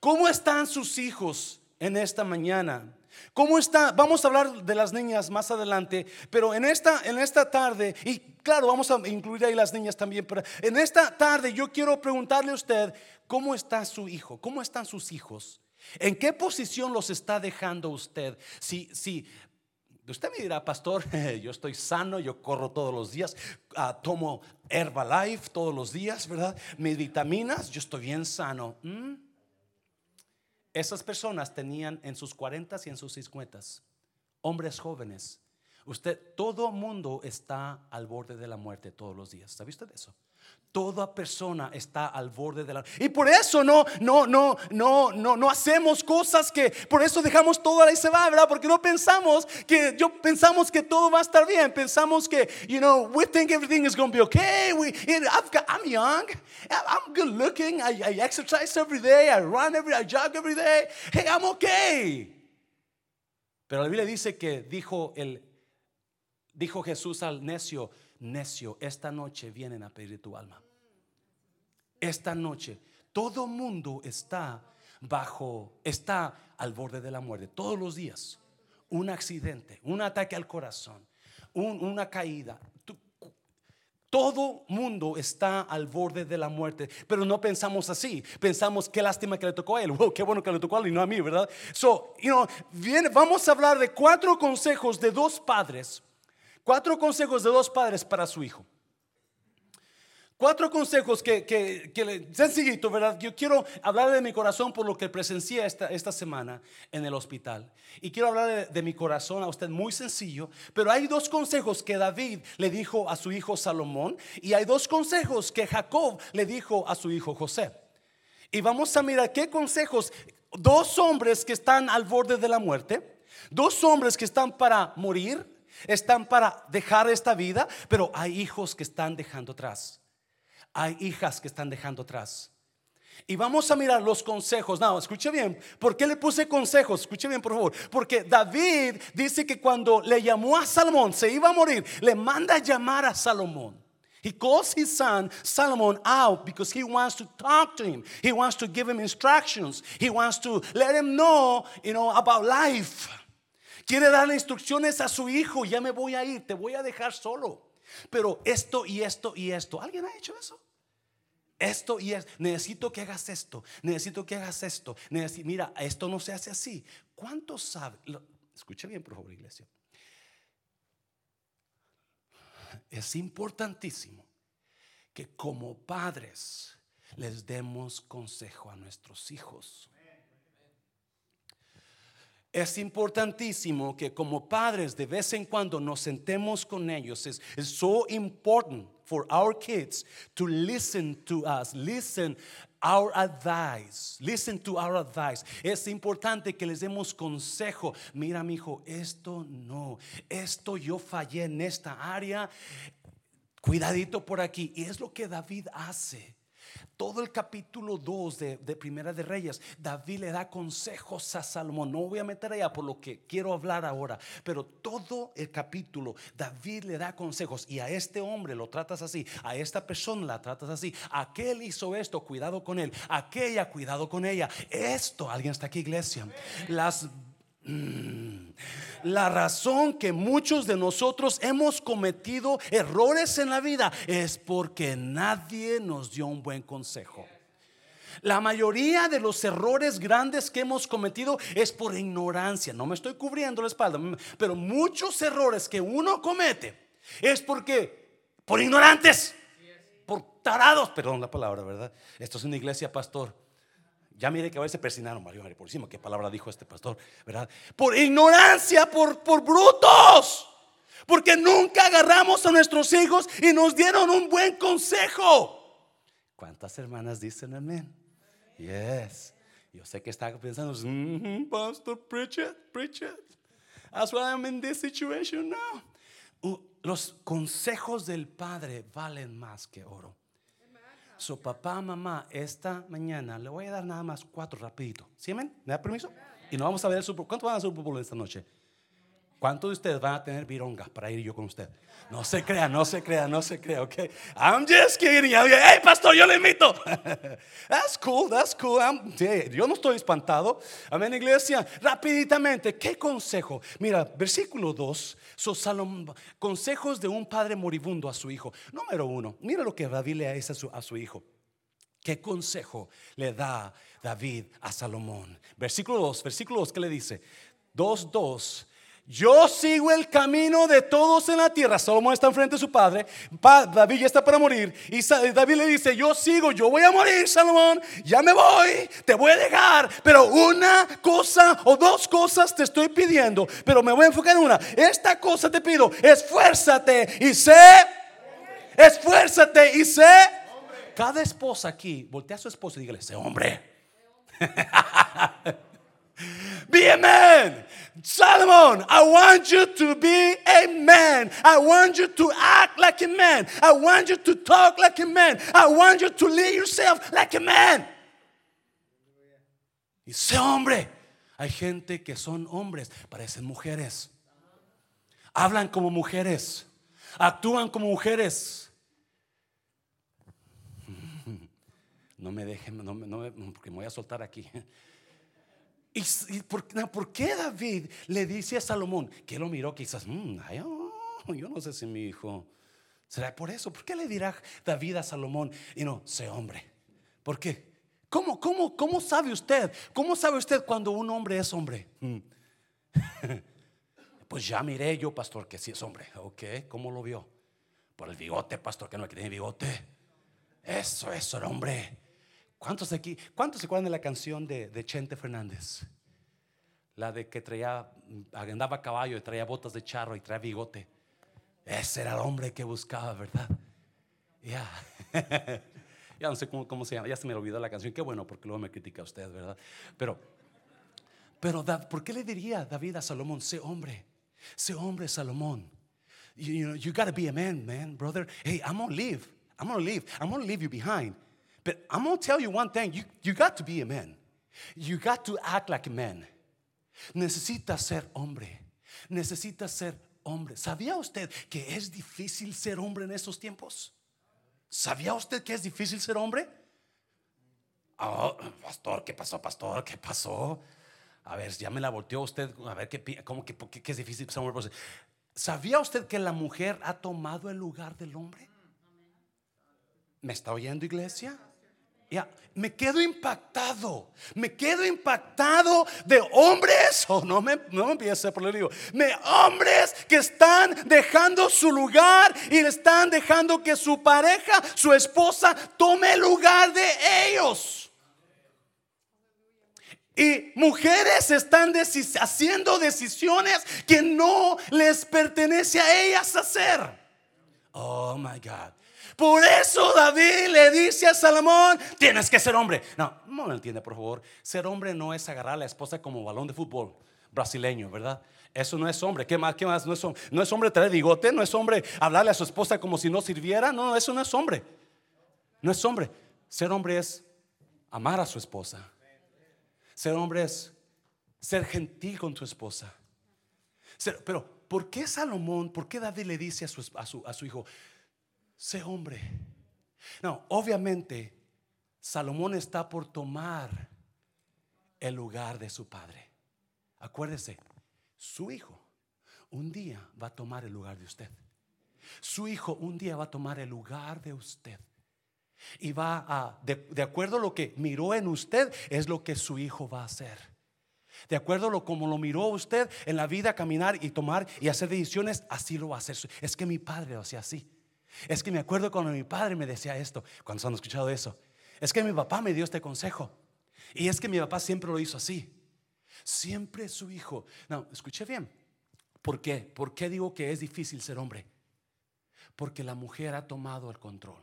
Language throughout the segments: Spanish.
¿Cómo están sus hijos en esta mañana? ¿Cómo está? Vamos a hablar de las niñas más adelante, pero en esta, en esta tarde, y claro, vamos a incluir ahí las niñas también, pero en esta tarde yo quiero preguntarle a usted, ¿cómo está su hijo? ¿Cómo están sus hijos? ¿En qué posición los está dejando usted? Si, si usted me dirá, pastor, yo estoy sano, yo corro todos los días, uh, tomo Herbalife todos los días, ¿verdad? Mis vitaminas, yo estoy bien sano. ¿Mm? Esas personas tenían en sus 40 y en sus 50 hombres jóvenes. Usted, todo mundo está al borde de la muerte todos los días. ¿Sabe usted eso? Toda persona está al borde de la y por eso no no no no no no hacemos cosas que por eso dejamos todo ahí se va, ¿verdad? Porque no pensamos que yo pensamos que todo va a estar bien, pensamos que you know, we think everything is going to be okay. We got, I'm young. I'm good looking. I, I exercise every day. I run every I jog every day. Hey, I'm okay. Pero la Biblia dice que dijo el dijo Jesús al necio necio, esta noche vienen a pedir tu alma. Esta noche, todo mundo está bajo, está al borde de la muerte, todos los días. Un accidente, un ataque al corazón, una caída. Todo mundo está al borde de la muerte, pero no pensamos así. Pensamos qué lástima que le tocó a él. qué bueno que le tocó a él y no a mí, ¿verdad? So, you know, vamos a hablar de cuatro consejos de dos padres Cuatro consejos de dos padres para su hijo. Cuatro consejos que, que, que, sencillito, ¿verdad? Yo quiero hablar de mi corazón por lo que presencié esta, esta semana en el hospital. Y quiero hablar de, de, mi corazón a usted muy sencillo. Pero hay dos consejos que David le dijo a su hijo Salomón. Y hay dos consejos que Jacob le dijo a su hijo José. Y vamos a mirar qué consejos. Dos hombres que están al borde de la muerte. Dos hombres que están para morir están para dejar esta vida, pero hay hijos que están dejando atrás. Hay hijas que están dejando atrás. Y vamos a mirar los consejos. No, escuche bien. ¿Por qué le puse consejos? Escuche bien, por favor. Porque David dice que cuando le llamó a Salomón, se iba a morir, le manda a llamar a Salomón. He calls his son Solomon out because he wants to talk to him. He wants to give him instructions. He wants to let him know, you know, about life. Quiere darle instrucciones a su hijo, ya me voy a ir, te voy a dejar solo. Pero esto y esto y esto, ¿alguien ha hecho eso? Esto y esto, necesito que hagas esto, necesito que hagas esto. mira, esto no se hace así. ¿Cuántos saben? Escucha bien, por favor, iglesia. Es importantísimo que como padres les demos consejo a nuestros hijos. Es importantísimo que como padres de vez en cuando nos sentemos con ellos. Es so important for our kids to listen to us, listen our advice, listen to our advice. Es importante que les demos consejo. Mira, mi hijo, esto no, esto yo fallé en esta área. Cuidadito por aquí. Y es lo que David hace todo el capítulo 2 de, Primera de Reyes, David le da consejos a Salomón. No voy a meter allá por lo que quiero hablar ahora, pero todo el capítulo, David le da consejos y a este hombre lo tratas así, a esta persona la tratas así, aquel hizo esto, cuidado con él, aquella, cuidado con ella. Esto, alguien está aquí, iglesia. Las. La razón que muchos de nosotros hemos cometido errores en la vida es porque nadie nos dio un buen consejo. La mayoría de los errores grandes que hemos cometido es por ignorancia. No me estoy cubriendo la espalda, pero muchos errores que uno comete es porque por ignorantes, por tarados, perdón la palabra, ¿verdad? Esto es una iglesia, pastor. Ya mire que a veces persinaron, Mario Mario, por encima, qué palabra dijo este pastor, ¿verdad? Por ignorancia, por, por brutos. Porque nunca agarramos a nuestros hijos y nos dieron un buen consejo. ¿Cuántas hermanas dicen amén? Yes. Yo sé que está pensando, mm Pastor, preach it, preach it. That's why I'm in this situation now. Uh, los consejos del Padre valen más que oro. Su papá, mamá, esta mañana le voy a dar nada más cuatro rapidito. ¿Sí, amén? ¿Me da permiso? Y nos vamos a ver el Super ¿Cuánto van a Super Bowl esta noche? ¿Cuántos de ustedes van a tener vironga para ir yo con usted? No se crea, no se crea, no se crea, ok. I'm just kidding. Hey, pastor, yo le invito. That's cool, that's cool. yo no estoy espantado. Amén, iglesia. Rapiditamente, ¿qué consejo? Mira, versículo 2, so consejos de un padre moribundo a su hijo. Número uno, mira lo que David le dice a su, a su hijo. ¿Qué consejo le da David a Salomón? Versículo 2, versículo 2, ¿qué le dice? 2, 2 yo sigo el camino de todos en la tierra. Salomón está enfrente de su padre. David ya está para morir. Y David le dice, yo sigo, yo voy a morir, Salomón. Ya me voy, te voy a dejar. Pero una cosa o dos cosas te estoy pidiendo. Pero me voy a enfocar en una. Esta cosa te pido, esfuérzate y sé. Esfuérzate y sé. Cada esposa aquí, voltea a su esposo y dígale, sé hombre. Man. Solomon, I want you to be a man. I want you to act like a man. I want you to talk like a man. I want you to lead yourself like a man. Y sé hombre. Hay gente que son hombres, parecen mujeres. Hablan como mujeres. Actúan como mujeres. No me dejen, no, porque me voy a soltar aquí. ¿Y, por, qué David le dice a Salomón que lo miró quizás, mm, oh, yo no sé si mi hijo será por eso? ¿Por qué le dirá David a Salomón y no, sé hombre? ¿Por qué? ¿Cómo, cómo, cómo sabe usted? ¿Cómo sabe usted cuando un hombre es hombre? Mm. pues ya miré yo, pastor, que sí es hombre. Ok, ¿cómo lo vio? Por el bigote, pastor, que no tiene bigote. Eso, eso era hombre. ¿Cuántos aquí, cuántos se acuerdan de la canción de, de Chente Fernández? La de que traía, andaba a caballo y traía botas de charro y traía bigote. Ese era el hombre que buscaba, ¿verdad? Ya. ya no sé cómo, se llama, ya se me olvidó la canción. Qué bueno, porque luego me critica usted, ¿verdad? Pero, pero, ¿por qué le diría David a Salomón, sé hombre? Sé hombre, Salomón. You, you, know, you gotta be a man, man, brother. Hey, I'm gonna leave. I'm gonna leave. I'm gonna leave you behind. But I'm to tell you one thing you, you got to be a man. You got to act like a man. Necesita ser hombre. Necesita ser hombre. ¿Sabía usted que es difícil ser hombre en estos tiempos? ¿Sabía usted que es difícil ser hombre? Oh, pastor, ¿qué pasó, pastor? ¿Qué pasó? A ver, ya me la volteó usted. A ver, ¿qué, cómo que, qué es difícil ser hombre? ¿Sabía usted que la mujer ha tomado el lugar del hombre? ¿Me está oyendo, iglesia? Me quedo impactado, me quedo impactado de hombres, o oh, no me, no me empiece por lo digo, me, hombres que están dejando su lugar y están dejando que su pareja, su esposa, tome el lugar de ellos. Y mujeres están haciendo decisiones que no les pertenece a ellas hacer. Oh my God. Por eso David le dice a Salomón, tienes que ser hombre. No, no me entiende, por favor. Ser hombre no es agarrar a la esposa como balón de fútbol brasileño, ¿verdad? Eso no es hombre. ¿Qué más? ¿Qué más? No es, hombre, no es hombre traer bigote, no es hombre hablarle a su esposa como si no sirviera. No, eso no es hombre. No es hombre. Ser hombre es amar a su esposa. Ser hombre es ser gentil con su esposa. pero, ¿por qué Salomón, por qué David le dice a su hijo, sé hombre. No, obviamente Salomón está por tomar el lugar de su padre. Acuérdese, su hijo un día va a tomar el lugar de usted. Su hijo un día va a tomar el lugar de usted. Y va a, de, acuerdo a lo que miró en usted, es lo que su hijo va a hacer. De acuerdo a lo como lo miró usted en la vida, caminar y tomar y hacer decisiones, así lo va a hacer. Es que mi padre lo hacía así. Es que me acuerdo cuando mi padre me decía esto, cuando han escuchado eso. Es que mi papá me dio este consejo. Y es que mi papá siempre lo hizo así. Siempre su hijo. No, escuché bien. ¿Por qué? ¿Por qué digo que es difícil ser hombre? Porque la mujer ha tomado el control.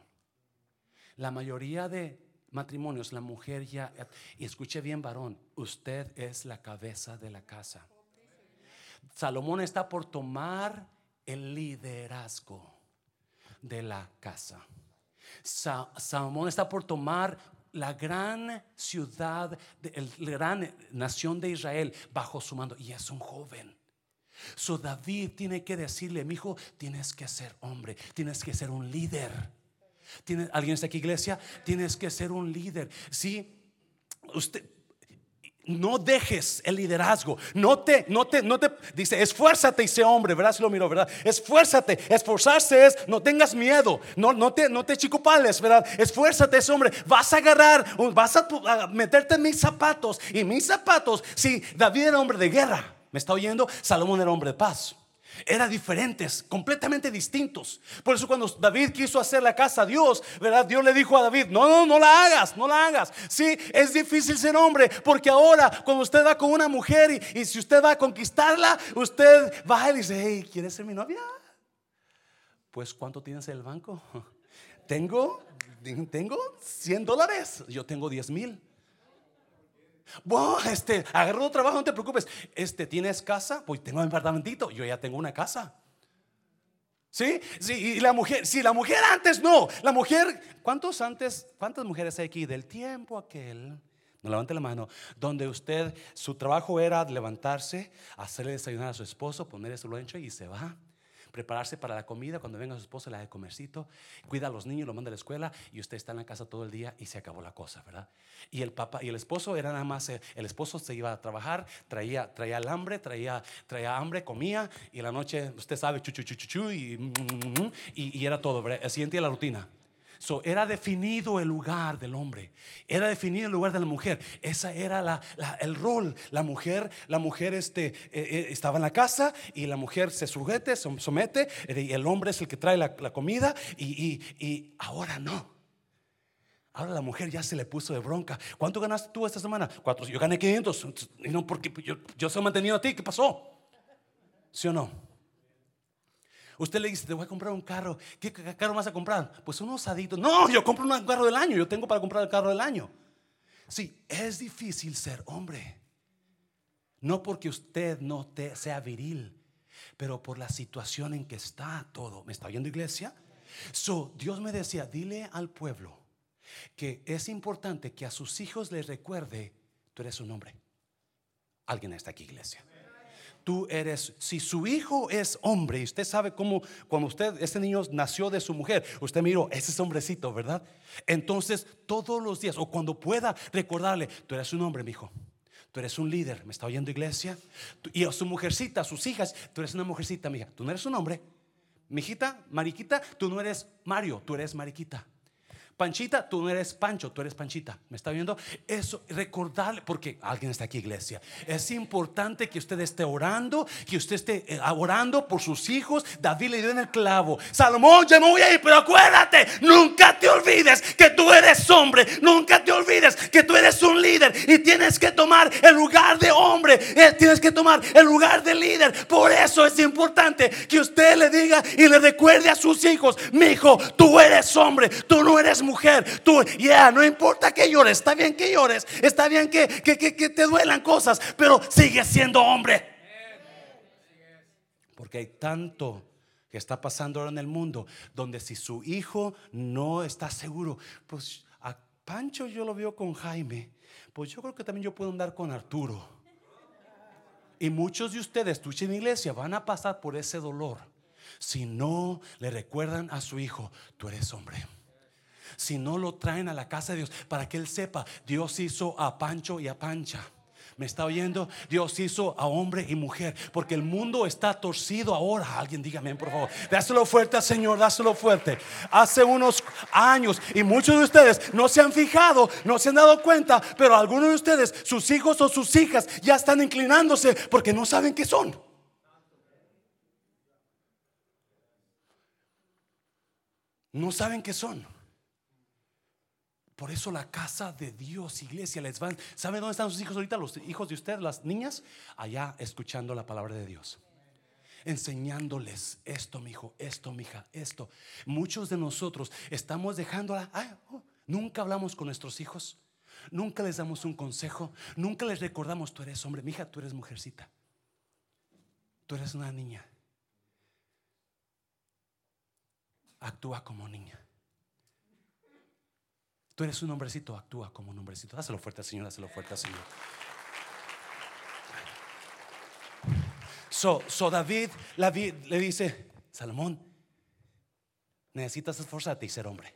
La mayoría de matrimonios, la mujer ya, y escuche bien varón, usted es la cabeza de la casa. Salomón está por tomar el liderazgo de la casa. Salomón está por tomar la gran ciudad, la gran nación de Israel bajo su mando. Y es un joven. So David tiene que decirle, mi hijo, tienes que ser hombre, tienes que ser un líder. ¿Tiene, ¿Alguien está aquí, iglesia? Tienes que ser un líder. Sí, usted, no dejes el liderazgo. No te, no te, no te, dice, esfuérzate y sé hombre, ¿verdad? Si lo miro, ¿verdad? Esfuérzate. Esforzarse es, no tengas miedo. No, no te, no te chicopales, ¿verdad? Esfuérzate, es hombre. Vas a agarrar, vas a, meterte en mis zapatos. Y mis zapatos, si David era hombre de guerra, ¿me está oyendo? Salomón era hombre de paz eran diferentes, completamente distintos. Por eso cuando David quiso hacer la casa a Dios, ¿verdad? Dios le dijo a David, no, no, no la hagas, no la hagas. Sí, es difícil ser hombre, porque ahora cuando usted va con una mujer y, si usted va a conquistarla, usted va y dice, hey, ¿quieres ser mi novia? Pues ¿cuánto tienes en el banco? Tengo, tengo 100 dólares, yo tengo 10 mil. Bueno, este, agarró trabajo, no te preocupes. Este, ¿tienes casa? Pues tengo un apartamentito. Yo ya tengo una casa. ¿Sí? Sí, y la mujer, sí, la mujer antes no. La mujer, ¿cuántos antes, cuántas mujeres hay aquí del tiempo aquel? No levante la mano. Donde usted, su trabajo era levantarse, hacerle desayunar a su esposo, ponerle su lonche y se va prepararse para la comida, cuando venga su esposa le da de comercito, cuida a los niños, lo manda a la escuela y usted está en la casa todo el día y se acabó la cosa, ¿verdad? Y el papá y el esposo era nada más, eh, el esposo se iba a trabajar, traía, traía el hambre, traía, traía hambre, comía y la noche, usted sabe, chu, chu, y, mm, mm, mm, y, y era todo, ¿verdad? Así entiende la rutina. So, era definido el lugar del hombre, era definido el lugar de la mujer. Esa era la, el rol. La mujer, la mujer este, eh, eh, estaba en la casa y la mujer se sujete, se somete, eh, y el hombre es el que trae la, comida y, y, ahora no. Ahora la mujer ya se le puso de bronca. ¿Cuánto ganaste tú esta semana? Cuatro. Yo gané 500. Y no, porque yo, yo se he mantenido a ti. ¿Qué pasó? ¿Sí o no? Usted le dice, te voy a comprar un carro. ¿Qué carro vas a comprar? Pues un osadito. No, yo compro un carro del año. Yo tengo para comprar el carro del año. Sí, es difícil ser hombre. No porque usted no te, sea viril, pero por la situación en que está todo. ¿Me está oyendo iglesia? So, Dios me decía, dile al pueblo que es importante que a sus hijos les recuerde, tú eres un hombre. Alguien está aquí, iglesia tú eres, si su hijo es hombre y usted sabe cómo, cuando usted, ese niño nació de su mujer, usted miró, ese es hombrecito, ¿verdad? Entonces, todos los días, o cuando pueda recordarle, tú eres un hombre, mi hijo. Tú eres un líder, ¿me está oyendo iglesia? Y a su mujercita, a sus hijas, tú eres una mujercita, mija. Tú no eres un hombre. Mijita, mariquita, tú no eres Mario, tú eres mariquita. Panchita, tú no eres Pancho, tú eres Panchita. ¿Me está viendo? Eso, recordarle, porque alguien está aquí, iglesia. Es importante que usted esté orando, que usted esté eh, orando por sus hijos. David le dio en el clavo. Salomón, ya me voy a pero acuérdate, nunca te olvides que tú eres hombre. Nunca te olvides que tú eres un líder y tienes que tomar el lugar de hombre. Eh, tienes que tomar el lugar de líder. Por eso es importante que usted le diga y le recuerde a sus hijos, mi hijo, tú eres hombre, tú no eres mujer, tú, ya, no importa que llores, está bien que llores, está bien que, que, que, te duelan cosas, pero sigue siendo hombre. Porque hay tanto que está pasando ahora en el mundo, donde si su hijo no está seguro, pues a Pancho yo lo veo con Jaime, pues yo creo que también yo puedo andar con Arturo. Y muchos de ustedes, escuchen iglesia, van a pasar por ese dolor si no le recuerdan a su hijo, tú eres hombre si no lo traen a la casa de Dios para que Él sepa, Dios hizo a Pancho y a Pancha. ¿Me está oyendo? Dios hizo a hombre y mujer. Porque el mundo está torcido ahora. Alguien dígame, por favor. Dáselo fuerte al Señor, dáselo fuerte. Hace unos años, y muchos de ustedes no se han fijado, no se han dado cuenta, pero algunos de ustedes, sus hijos o sus hijas, ya están inclinándose porque no saben qué son. No saben qué son. Por eso la casa de Dios, iglesia, les van. ¿Sabe dónde están sus hijos ahorita? Los hijos de usted, las niñas, allá escuchando la palabra de Dios. Enseñándoles esto, mi hijo, esto, mi hija, esto. Muchos de nosotros estamos dejando, oh, nunca hablamos con nuestros hijos, nunca les damos un consejo, nunca les recordamos, tú eres hombre, mi hija, tú eres mujercita, tú eres una niña. Actúa como niña. Tú eres un hombrecito, actúa como un hombrecito. Dáselo fuerte al Señor, dáselo fuerte al Señor. So, so David, le dice, Salomón, necesitas esforzarte y ser hombre.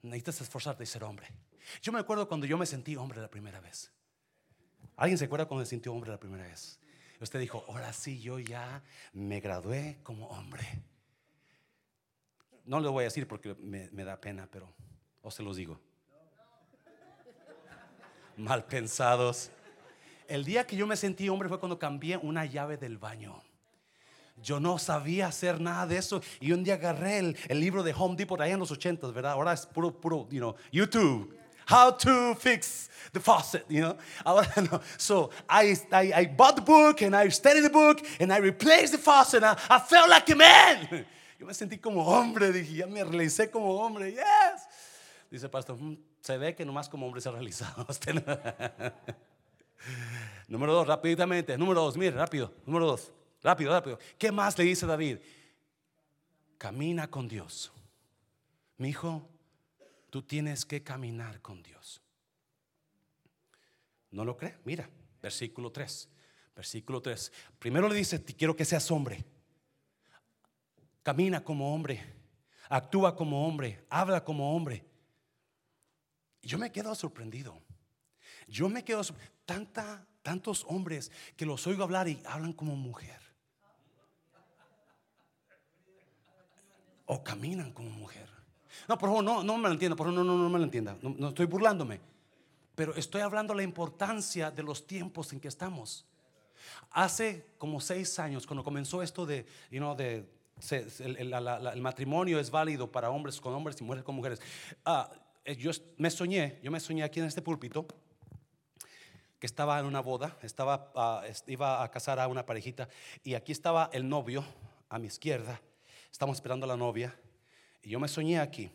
Necesitas esforzarte y ser hombre. Yo me acuerdo cuando yo me sentí hombre la primera vez. ¿Alguien se acuerda cuando se sintió hombre la primera vez? Usted dijo, ahora sí, yo ya me gradué como hombre. No lo voy a decir porque me da pena, pero o se los digo. Mal pensados. El día que yo me sentí hombre fue cuando cambié una llave del baño. Yo no sabía hacer nada de eso. Y un día agarré el, libro de Home Depot allá en los 80, ¿verdad? Ahora es puro, puro, you know, YouTube. How to fix the faucet, you know? Ahora no. So I, I, I bought the book and I studied the book and I replaced the faucet and I, I felt like a man. Yo me sentí como hombre, dije, ya me realicé como hombre. Yes. Dice el pastor, "Mm, se ve que nomás como hombre se ha realizado. Usted no". Número dos, rápidamente. Número dos, mire, rápido. Número dos, rápido, rápido. ¿Qué más le dice David? Camina con Dios. Mi hijo, tú tienes que caminar con Dios. ¿No lo cree? Mira, versículo 3. Versículo 3. Primero le dice, "Te quiero que seas hombre. Camina como hombre. Actúa como hombre. Habla como hombre. Yo me quedo sorprendido. Yo me quedo tanta, tantos hombres que los oigo hablar y hablan como mujer. O caminan como mujer. No, por favor, no, no me lo entienda, por favor, no, no, no me lo entienda. No, estoy burlándome. Pero estoy hablando la importancia de los tiempos en que estamos. Hace como seis años, cuando comenzó esto de, you know, de el, matrimonio es válido para hombres con hombres y mujeres con mujeres. ah, yo est- me soñé, yo me soñé aquí en este púlpito que estaba en una boda, estaba, ah, iba a casar a una parejita y aquí estaba el novio a mi izquierda, estamos esperando a la novia y yo me soñé aquí,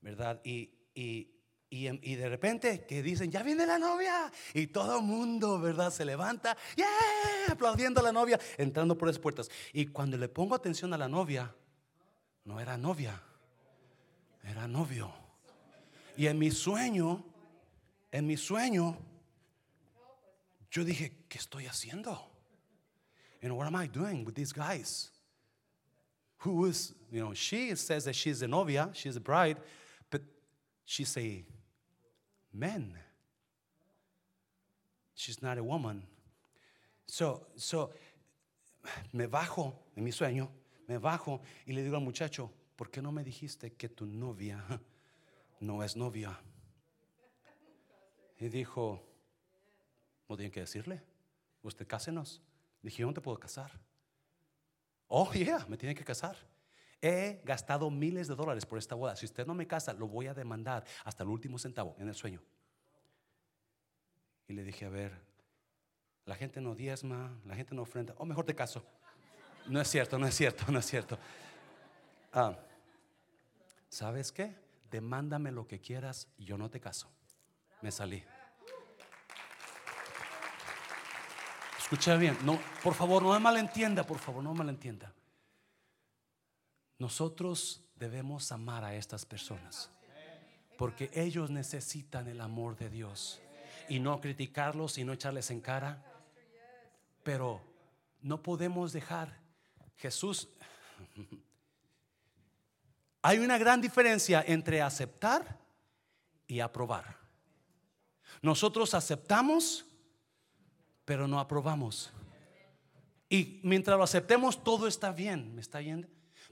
¿verdad? Y, y, y, y de repente que dicen, ya viene la novia y todo el mundo, ¿verdad? Se levanta, ¡yeah! aplaudiendo a la novia, entrando por las puertas. Y cuando le pongo atención a la novia, no era novia, era novio. Y en mi sueño, en mi sueño, yo dije, ¿qué estoy haciendo? Know, what am I doing with these guys? Who is, you know, she says that she's a novia, she's a bride, but she's a man. She's not a woman. So, so, me bajo en mi sueño, me bajo y le digo al muchacho, ¿por qué no me dijiste que tu novia no es novia? Y dijo, no tienen que decirle, usted cásenos. Dije, te puedo casar. Oh, yeah, me tiene que casar. He gastado miles de dólares por esta boda. Si usted no me casa, lo voy a demandar hasta el último centavo en el sueño. Y le dije, a ver, la gente no diezma, la gente no ofrenda. O mejor te caso. No es cierto, no es cierto, no es cierto. Ah, ¿Sabes qué? Demándame lo que quieras yo no te caso. Me salí. Escucha bien, no, por favor, no me malentienda, por favor, no me malentienda. Nosotros debemos amar a estas personas porque ellos necesitan el amor de Dios y no criticarlos y no echarles en cara. Pero no podemos dejar Jesús. Hay una gran diferencia entre aceptar y aprobar. Nosotros aceptamos, pero no aprobamos. Y mientras lo aceptemos, todo está bien, ¿me está?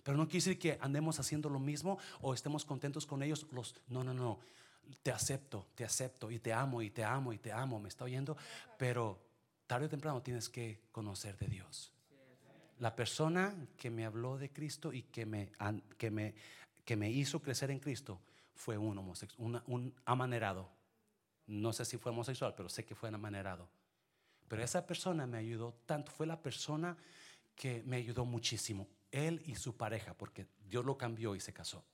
Pero no quiere decir que andemos haciendo lo mismo o estemos contentos con ellos. Los, no, no, no. Te acepto, te acepto y te amo y te amo y te amo, ¿me está oyendo? Pero tarde o temprano tienes que conocer de Dios. La persona que me habló de Cristo y que me, que me, que me hizo crecer en Cristo fue un homosexual, un amanerado. No sé si fue homosexual, pero sé que fue amanerado. Pero esa persona me ayudó tanto, fue la persona que me ayudó muchísimo, él y su pareja, porque Dios lo cambió y se casó.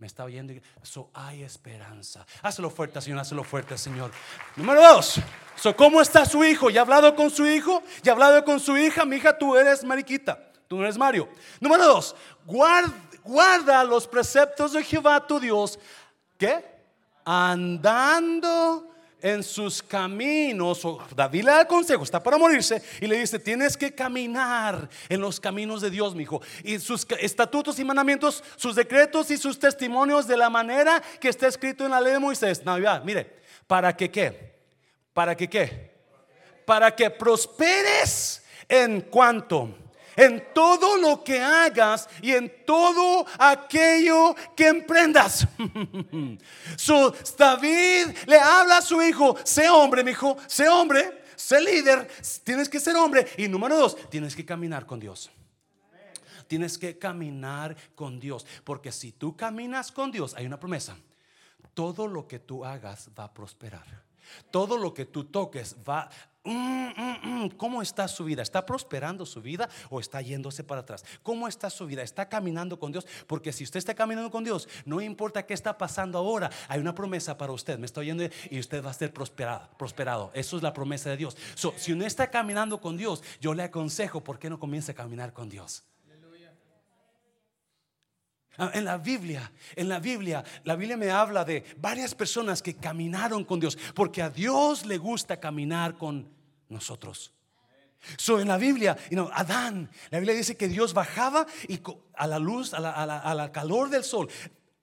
Me está oyendo. y- So, hay esperanza. Hazlo fuerte, Señor. Hazlo fuerte, Señor. Número dos. So, ¿Cómo está su hijo? ¿Ya ha hablado con su hijo? ¿Ya ha hablado con su hija? Mi hija, tú eres Mariquita. Tú no eres Mario. Número dos. Guarda, guarda los preceptos de Jehová tu Dios. ¿Qué? Andando en sus caminos, o David le da el consejo, está para morirse, y le dice, tienes que caminar en los caminos de Dios, mi hijo, y sus estatutos y mandamientos, sus decretos y sus testimonios de la manera que está escrito en la ley de Moisés. Navidad, mire, ¿para que qué? ¿Para que qué? Para que prosperes en cuanto en todo lo que hagas y en todo aquello que emprendas. su, David le habla a su hijo, sé hombre, mi hijo, sé hombre, sé líder, tienes que ser hombre. Y número dos, tienes que caminar con Dios. Tienes que caminar con Dios, porque si tú caminas con Dios, hay una promesa. Todo lo que tú hagas va a prosperar. Todo lo que tú toques va. ¿Cómo está su vida? ¿Está prosperando su vida o está yéndose para atrás? ¿Cómo está su vida? ¿Está caminando con Dios? Porque si usted está caminando con Dios, no importa qué está pasando ahora, hay una promesa para usted. Me estoy oyendo y usted va a ser prosperado. prosperado. Eso es la promesa de Dios. si uno está caminando con Dios, yo le aconsejo, ¿por qué no comience a caminar con Dios? Ah, en la Biblia, en la Biblia, la Biblia me habla de varias personas que caminaron con Dios, porque a Dios le gusta caminar con nosotros. So, en la Biblia, Adán, la Biblia dice que Dios bajaba y a la luz, a la, calor del sol,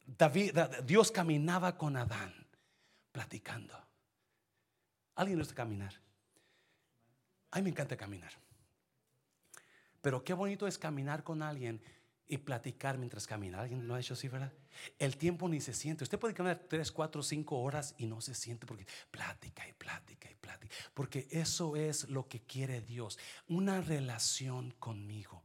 David, Dios caminaba con Adán, platicando. ¿Alguien le gusta caminar? A mí me encanta caminar. Pero qué bonito es caminar con alguien y platicar mientras camina. ¿Alguien lo ha hecho así, verdad? El tiempo ni se siente. Usted puede caminar 3, 4, 5 horas y no se siente porque plática y plática y plática. Porque eso es lo que quiere Dios. Una relación conmigo.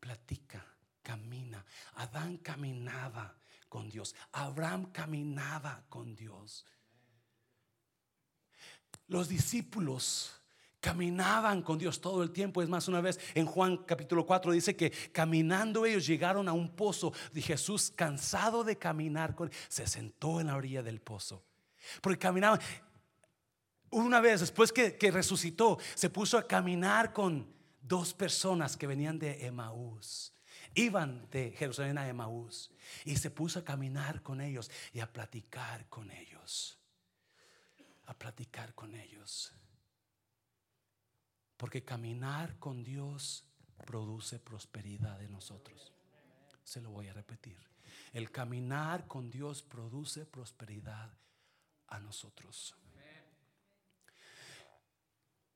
Platica, camina. Adán caminaba con Dios. Abraham caminaba con Dios. Los discípulos Caminaban con Dios todo el tiempo. Es más, una vez en Juan capítulo 4 dice que caminando ellos llegaron a un pozo. Y Jesús, cansado de caminar, con, se sentó en la orilla del pozo. Porque caminaban. Una vez, después que, que resucitó, se puso a caminar con dos personas que venían de Emaús. Iban de Jerusalén a Emaús. Y se puso a caminar con ellos y a platicar con ellos. A platicar con ellos. Porque caminar con Dios produce prosperidad en nosotros. Se lo voy a repetir. El caminar con Dios produce prosperidad a nosotros.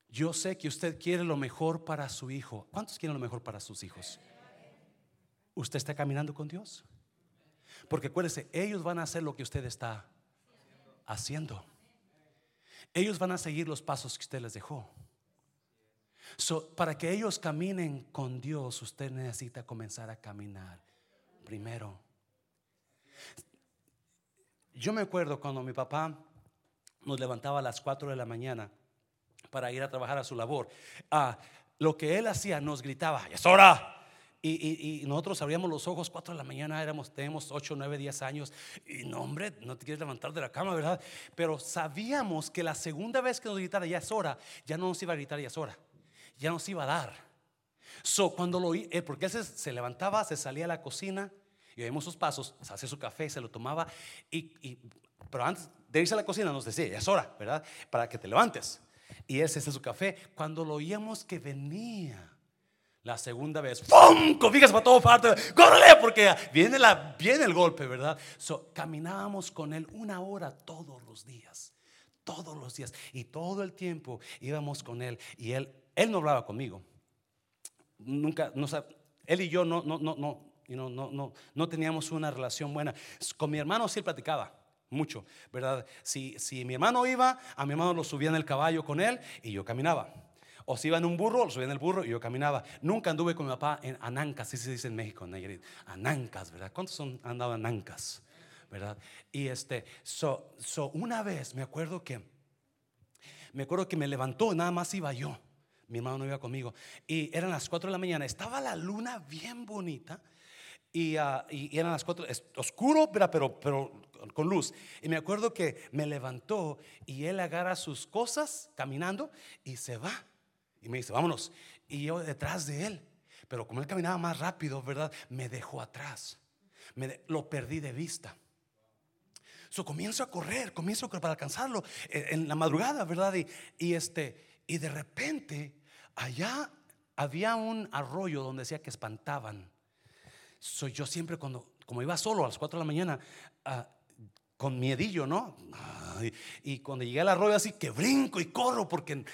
Yo sé que usted quiere lo mejor para su hijo. ¿Cuántos quieren lo mejor para sus hijos? ¿Usted está caminando con Dios? Porque acuérdese, ellos van a hacer lo que usted está haciendo. Ellos van a seguir los pasos que usted les dejó para que ellos caminen con Dios, usted necesita comenzar a caminar primero. Yo me acuerdo cuando mi papá nos levantaba a las 4 de la mañana para ir a trabajar a su labor. Ah, lo que él hacía nos gritaba, es hora. Y, nosotros abríamos los ojos 4 de la mañana, éramos, tenemos 8, 9, 10 años. Y no, hombre, no te quieres levantar de la cama, ¿verdad? Pero sabíamos que la segunda vez que nos gritara, ya es hora, ya no nos iba a gritar, ya es hora ya nos iba a dar. So, cuando lo oí, eh, porque él se, levantaba, se salía a la cocina y oímos sus pasos, se hacía su café, se lo tomaba. Y, pero antes de irse a la cocina nos decía, ya es hora, ¿verdad? Para que te levantes. Y él se hacía su café. Cuando lo oíamos que venía la segunda vez, ¡pum! Cobijas para todo parte, ¡córrele! Porque viene, la, viene el golpe, ¿verdad? So, caminábamos con él una hora todos los días. Todos los días. Y todo el tiempo íbamos con él. Y él él no hablaba conmigo. Nunca, no, él y yo no, no, no, no, no, no, teníamos una relación buena. Con mi hermano sí platicaba mucho, ¿verdad? Si, si mi hermano iba, a mi hermano lo subía en el caballo con él y yo caminaba. O si iba en un burro, lo subía en el burro y yo caminaba. Nunca anduve con mi papá en Anancas, así se dice en México, en Anancas, ¿verdad? ¿Cuántos han andado en Anancas? ¿Verdad? Y este, so, so, una vez me acuerdo que, me acuerdo que me levantó, nada más iba yo. Mi hermano no iba conmigo. Y eran las 4 de la mañana. Estaba la luna bien bonita. Y, uh, y eran las 4, oscuro, pero, pero con luz. Y me acuerdo que me levantó y él agarra sus cosas caminando y se va. Y me dice, vámonos. Y yo detrás de él. Pero como él caminaba más rápido, ¿verdad? Me dejó atrás. Me lo perdí de vista. so comienzo a correr, comienzo a correr para alcanzarlo eh, en la madrugada, ¿verdad? Y, y este, y de repente, allá había un arroyo donde decía que espantaban. Soy yo siempre cuando, como iba solo a las 4 de la mañana, ah, con miedillo, ¿no? y cuando llegué al arroyo así que brinco y corro porque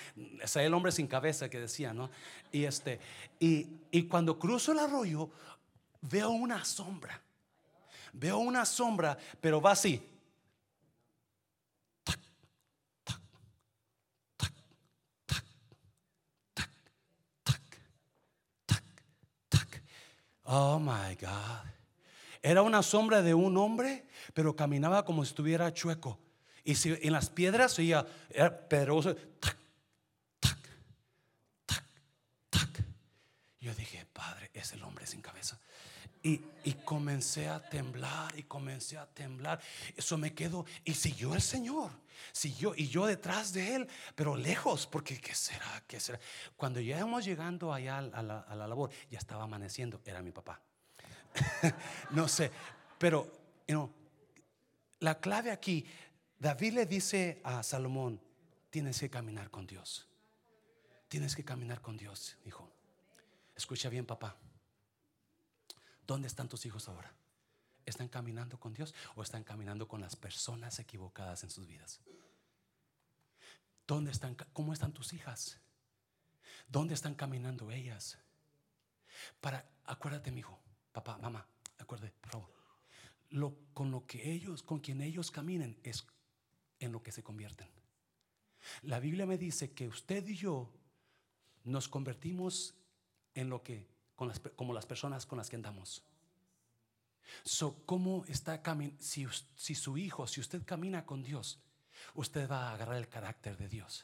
es el hombre sin cabeza que decía, ¿no? Y este y, y cuando cruzo el arroyo veo una sombra. Veo una sombra, pero va así. Oh my God. Era una sombra de un hombre, pero caminaba como si estuviera chueco. Y si en las piedras oía, era pedroso. Tac, tac, tac, tac. Yo dije, Padre, es el hombre sin cabeza. Y, y, comencé a temblar y comencé a temblar. Eso me quedó. Y siguió el Señor. Siguió. Y yo detrás de él, pero lejos, porque ¿qué será? ¿Qué será? Cuando ya íbamos llegando allá a la, labor, ya estaba amaneciendo. Era mi papá. no sé. Pero, you la clave aquí, David le dice a Salomón: Tienes que caminar con Dios. Tienes que caminar con Dios, hijo. Escucha bien, papá. ¿Dónde están tus hijos ahora? ¿Están caminando con Dios o están caminando con las personas equivocadas en sus vidas? ¿Dónde están? ¿Cómo están tus hijas? ¿Dónde están caminando ellas? Para, acuérdate, mi hijo, papá, mamá, acuérdate, por favor. Lo, con lo que ellos, con quien ellos caminen, es en lo que se convierten. La Biblia me dice que usted y yo nos convertimos en lo que como las personas con las que andamos. So, ¿cómo está si, si su hijo, si usted camina con Dios, usted va a agarrar el carácter de Dios.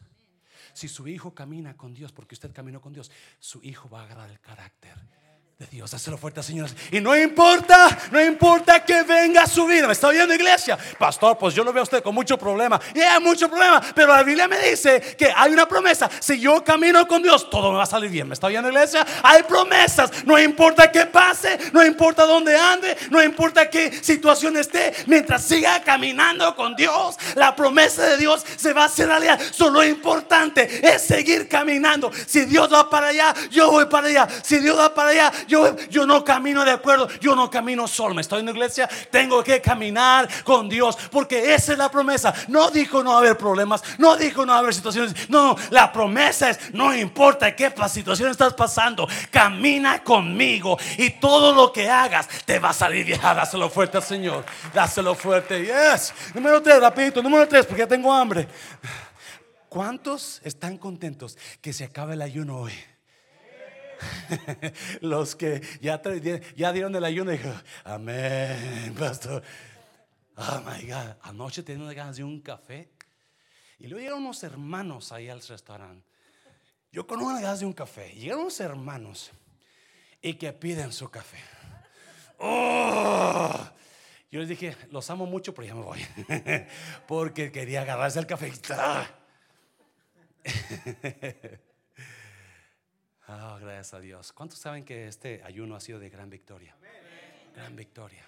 Si su hijo camina con Dios, porque usted caminó con Dios, su hijo va a agarrar el carácter de Dios. Hazlo fuerte, señores. Y no importa, no importa que venga su vida. Me está oyendo, iglesia. Pastor, pues yo lo veo a usted con mucho problema. Y hay mucho problema. Pero la Biblia me dice que hay una promesa. Si yo camino con Dios, todo me va a salir bien. ¿Me está oyendo, iglesia? Hay promesas. No importa qué pase, no importa dónde ande, no importa qué situación esté. Mientras siga caminando con Dios, la promesa de Dios se va a hacer realidad. Solo lo importante es seguir caminando. Si Dios va para allá, yo voy para allá. Si Dios va para allá, yo, yo no camino de acuerdo, yo no camino solo. Me estoy en la iglesia, tengo que caminar con Dios, porque esa es la promesa. No dijo no haber problemas, no dijo no haber situaciones. No, la promesa es: no importa qué situación estás pasando, camina conmigo y todo lo que hagas te va a salir bien. Dáselo fuerte al Señor, dáselo fuerte. Yes. Número tres, rapidito, número tres, porque ya tengo hambre. ¿Cuántos están contentos que se acabe el ayuno hoy? Los que ya, ya dieron el ayuno, dijo, amén, pastor. Oh my God, anoche tenía ganas de un café. Y luego llegaron unos hermanos ahí al restaurante. Yo con una ganas de un café. Llegaron unos hermanos y que piden su café. Oh, yo les dije, los amo mucho, pero ya me voy. Porque quería agarrarse el café. Oh, gracias a Dios. ¿Cuántos saben que este ayuno ha sido de gran victoria? Gran victoria.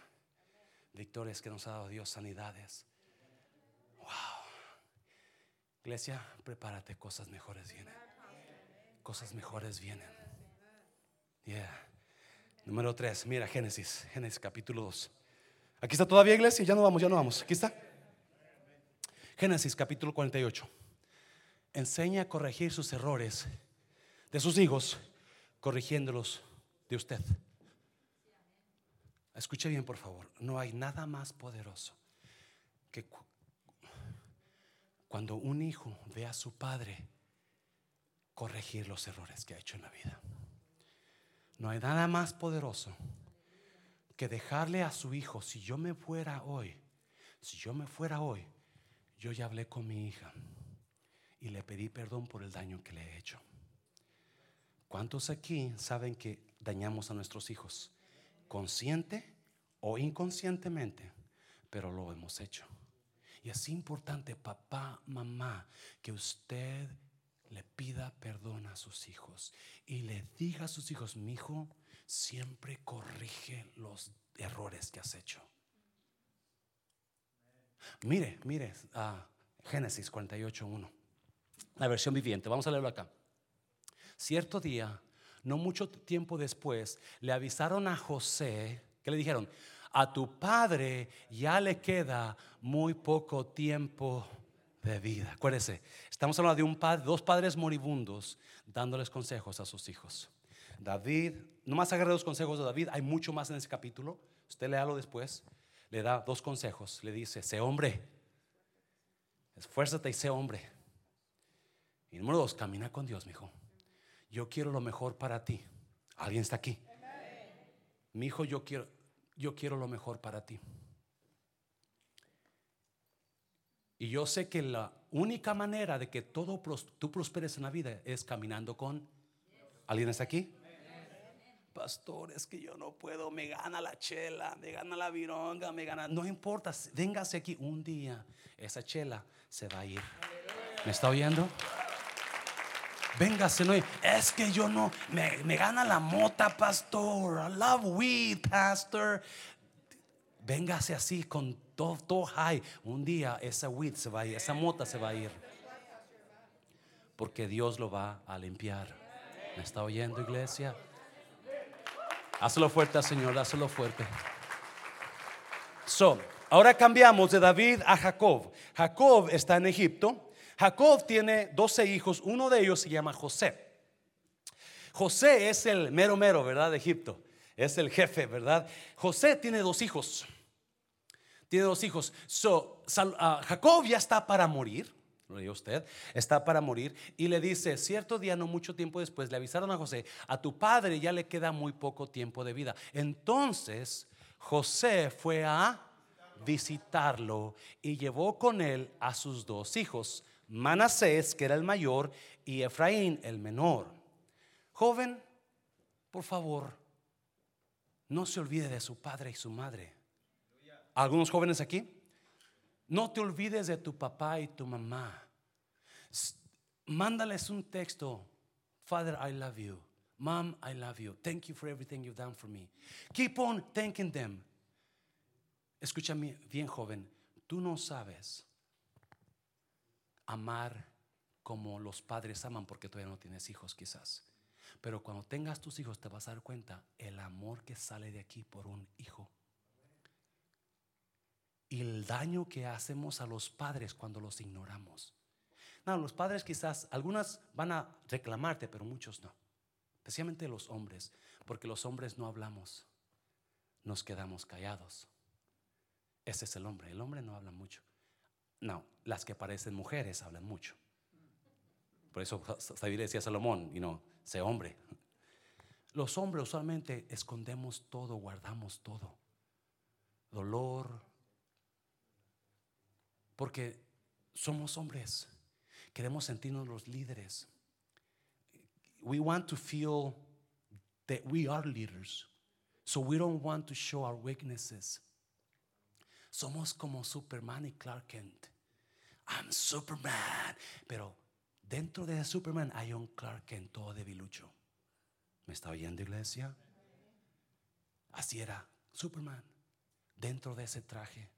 Victorias que nos ha dado Dios, sanidades. Wow. Iglesia, prepárate, cosas mejores vienen. Cosas mejores vienen. Yeah. Número 3, mira Génesis, Génesis capítulo 2. Aquí está todavía iglesia, ya no vamos, ya no vamos. Aquí está. Génesis capítulo 48. Enseña a corregir sus errores de sus hijos, corrigiéndolos de usted. Escuche bien, por favor. No hay nada más poderoso que cuando un hijo ve a su padre corregir los errores que ha hecho en la vida. No hay nada más poderoso que dejarle a su hijo, si yo me fuera hoy, si yo me fuera hoy, yo ya hablé con mi hija y le pedí perdón por el daño que le he hecho. ¿Cuántos aquí saben que dañamos a nuestros hijos? Consciente o inconscientemente, pero lo hemos hecho. Y es importante, papá, mamá, que usted le pida perdón a sus hijos y le diga a sus hijos, mi hijo, siempre corrige los errores que has hecho. Mire, mire, ah, Génesis 48.1, la versión viviente. Vamos a leerlo acá. Cierto día, no mucho tiempo después, le avisaron a José, que le dijeron, a tu padre ya le queda muy poco tiempo de vida. Acuérdese, estamos hablando de un padre, dos padres moribundos dándoles consejos a sus hijos. David, nomás agarré dos consejos de David, hay mucho más en ese capítulo. Usted léalo después. Le da dos consejos. Le dice: Sé hombre, esfuérzate y sé hombre. Y número dos, camina con Dios, mi hijo. Yo quiero lo mejor para ti. ¿Alguien está aquí? Mi hijo, yo quiero, yo quiero lo mejor para ti. Y yo sé que la única manera de que todo tú prosperes en la vida es caminando con. ¿Alguien está aquí? Pastor, es que yo no puedo, me gana la chela, me gana la vironga, me gana. No importa, véngase aquí un día, esa chela se va a ir. ¿Me está oyendo? Véngase, no, es que yo no, me, me gana la mota, pastor. I love weed, pastor. Véngase así con todo, todo high. Un día esa weed se va a ir, esa mota se va a ir. Porque Dios lo va a limpiar. ¿Me está oyendo, iglesia? Hazlo fuerte, Señor, hazlo fuerte. So, ahora cambiamos de David a Jacob. Jacob está en Egipto. Jacob tiene 12 hijos, uno de ellos se llama José. José es el mero mero, ¿verdad? De Egipto. Es el jefe, ¿verdad? José tiene dos hijos. Tiene dos hijos. So, ah, Jacob ya está para morir. Lo dijo usted. Está para morir. Y le dice: Cierto día, no mucho tiempo después, le avisaron a José: A tu padre ya le queda muy poco tiempo de vida. Entonces, José fue a visitarlo y llevó con él a sus dos hijos, Manasés, que era el mayor, y Efraín, el menor. Joven, por favor, no se olvide de su padre y su madre. ¿Algunos jóvenes aquí? No te olvides de tu papá y tu mamá. Mándales un texto. Father, I love you. Mom, I love you. Thank you for everything you've done for me. Keep on thanking them. Escúchame bien, joven. Tú no sabes amar como los padres aman porque todavía no tienes hijos quizás. Pero cuando tengas tus hijos te vas a dar cuenta el amor que sale de aquí por un hijo. Y el daño que hacemos a los padres cuando los ignoramos. No, los padres quizás, algunas van a reclamarte, pero muchos no. Especialmente los hombres, porque los hombres no hablamos, nos quedamos callados. Ese es el hombre, el hombre no habla mucho. No, las que parecen mujeres hablan mucho. Por eso David decía a Salomón, y no, sé hombre. Los hombres usualmente escondemos todo, guardamos todo. Dolor. Porque somos hombres. Queremos sentirnos los líderes. We want to feel that we are leaders. So we don't want to show our weaknesses. Somos como Superman y Clark Kent. I'm Superman. Pero dentro de Superman hay un Clark Kent todo debilucho. ¿Me está oyendo, iglesia? Así era Superman. Dentro de ese traje,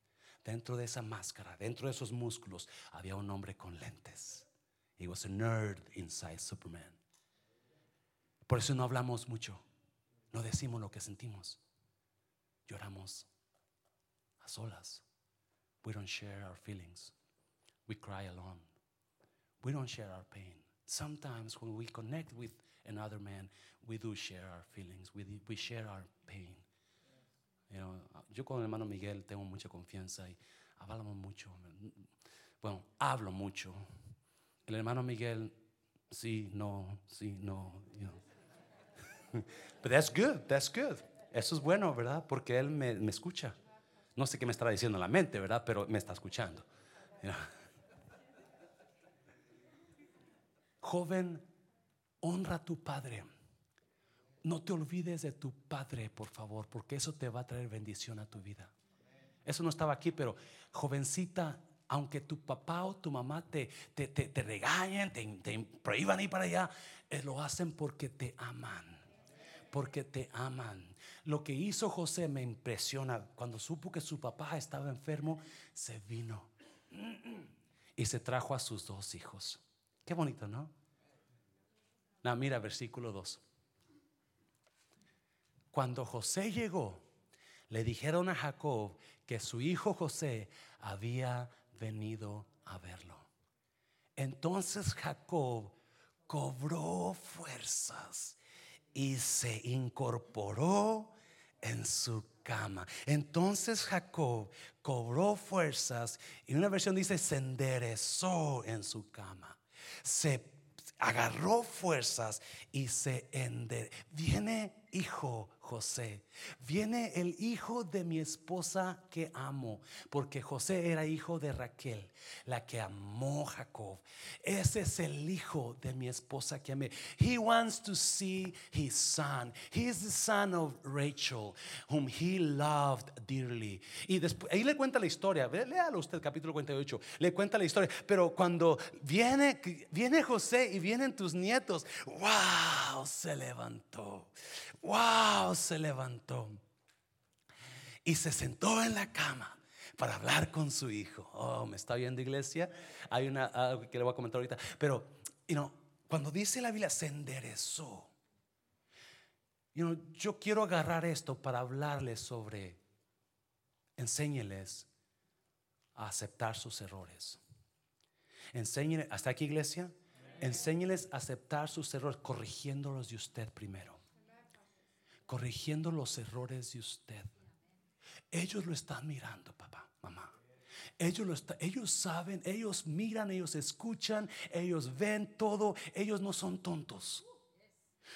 dentro de esa máscara, dentro de esos músculos, había un hombre con lentes. He was a nerd inside Superman. Por eso no hablamos mucho. No decimos lo que sentimos. Lloramos solas. We don't share our feelings. We cry alone. We don't share our pain. Sometimes when we connect with another man, we do share our feelings. We, we share our pain. You know, yo con el hermano Miguel tengo mucha confianza y hablamos mucho. Bueno, hablo mucho. El hermano Miguel, sí, no, sí, no. You know. But that's good, that's good. Eso es bueno, ¿verdad? Porque él me, me escucha. No sé qué me estará diciendo en la mente, ¿verdad? Pero me está escuchando. Joven, honra a tu padre. No te olvides de tu padre, por favor, porque eso te va a traer bendición a tu vida. Eso no estaba aquí, pero jovencita, aunque tu papá o tu mamá te, te, te, regañen, te, te prohíban ir para allá, eh, lo hacen porque te aman porque te aman. Lo que hizo José me impresiona. Cuando supo que su papá estaba enfermo, se vino y se trajo a sus dos hijos. Qué bonito, ¿no? Mira, versículo 2. Cuando José llegó, le dijeron a Jacob que su hijo José había venido a verlo. Entonces Jacob cobró fuerzas y se incorporó en su cama. Entonces Jacob cobró fuerzas y una versión dice se enderezó en su cama. Se agarró fuerzas y se enderezó. Viene hijo José. Viene el hijo de mi esposa que amo, porque José era hijo de Raquel, la que amó Jacob. Ese es el hijo de mi esposa que amé. He wants to see his son. He is the son of Rachel, whom he loved dearly. Y después, ahí le cuenta la historia. Léalo usted, capítulo 48. Le cuenta la historia. Pero cuando viene, viene José y vienen tus nietos, wow, se levantó. Wow, se levantó y se sentó en la cama para hablar con su hijo. Oh, me está viendo iglesia. Hay una algo que le voy a comentar ahorita, pero you cuando dice la Biblia se enderezó. yo quiero agarrar esto para hablarles sobre enséñeles a aceptar sus errores. Enséñeles, hasta aquí iglesia, enséñeles a aceptar sus errores corrigiéndolos de usted primero corrigiendo los errores de usted. Ellos lo están mirando, papá, mamá. Ellos, lo ellos saben, ellos miran, ellos escuchan, ellos ven todo. Ellos no son tontos.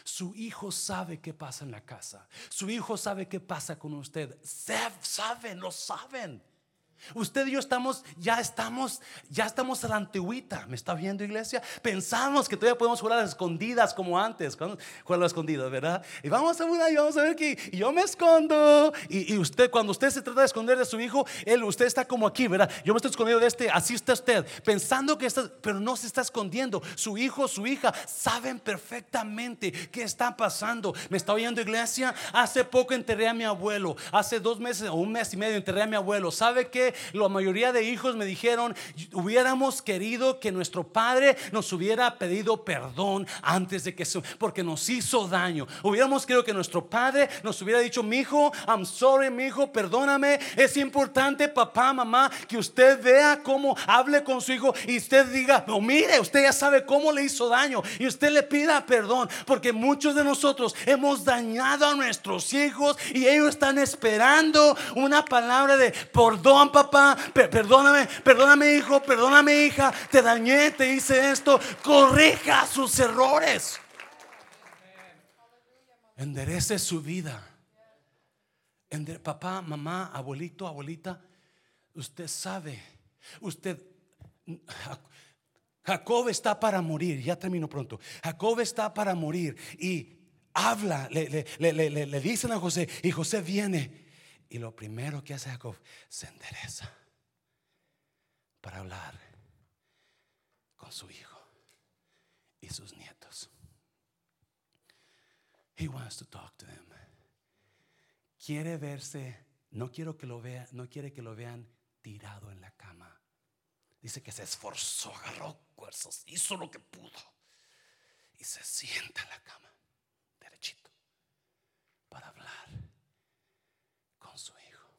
Su hijo sabe qué pasa en la casa. Su hijo sabe qué pasa con usted. Saben, lo saben. Usted y yo estamos, ya estamos, ya estamos a la antigüita. ¿Me está viendo, iglesia? Pensamos que todavía podemos jugar a escondidas como antes. Jugar a escondidas, ¿verdad? Y vamos a jugar y vamos a ver que yo me escondo. Y, usted, cuando usted se trata de esconder de su hijo, él, usted está como aquí, ¿verdad? Yo me estoy escondiendo de este, así está usted, pensando que está, pero no se está escondiendo. Su hijo, su hija, saben perfectamente qué está pasando. ¿Me está oyendo, iglesia? Hace poco enterré a mi abuelo. Hace dos meses o un mes y medio enterré a mi abuelo. ¿Sabe qué? La mayoría de hijos me dijeron, hubiéramos querido que nuestro padre nos hubiera pedido perdón antes de que, porque nos hizo daño. Hubiéramos querido que nuestro padre nos hubiera dicho, mi hijo, I'm sorry, mi hijo, perdóname. Es importante, papá, mamá, que usted vea cómo hable con su hijo y usted diga, no, mire, usted ya sabe cómo le hizo daño y usted le pida perdón, porque muchos de nosotros hemos dañado a nuestros hijos y ellos están esperando una palabra de perdón, papá papá, perdóname, perdóname hijo, perdóname hija, te dañé, te hice esto, corrija sus errores. Enderece su vida. papá, mamá, abuelito, abuelita, usted sabe, usted, Jacob está para morir, ya termino pronto. Jacob está para morir y habla, le, le, le, le dicen a José y José viene y lo primero que hace Jacob, se endereza para hablar con su hijo y sus nietos. He wants to talk to them. Quiere verse, no quiero que lo vea, no quiere que lo vean tirado en la cama. Dice que se esforzó, agarró fuerzas, hizo lo que pudo y se sienta en la cama, derechito, para hablar su hijo.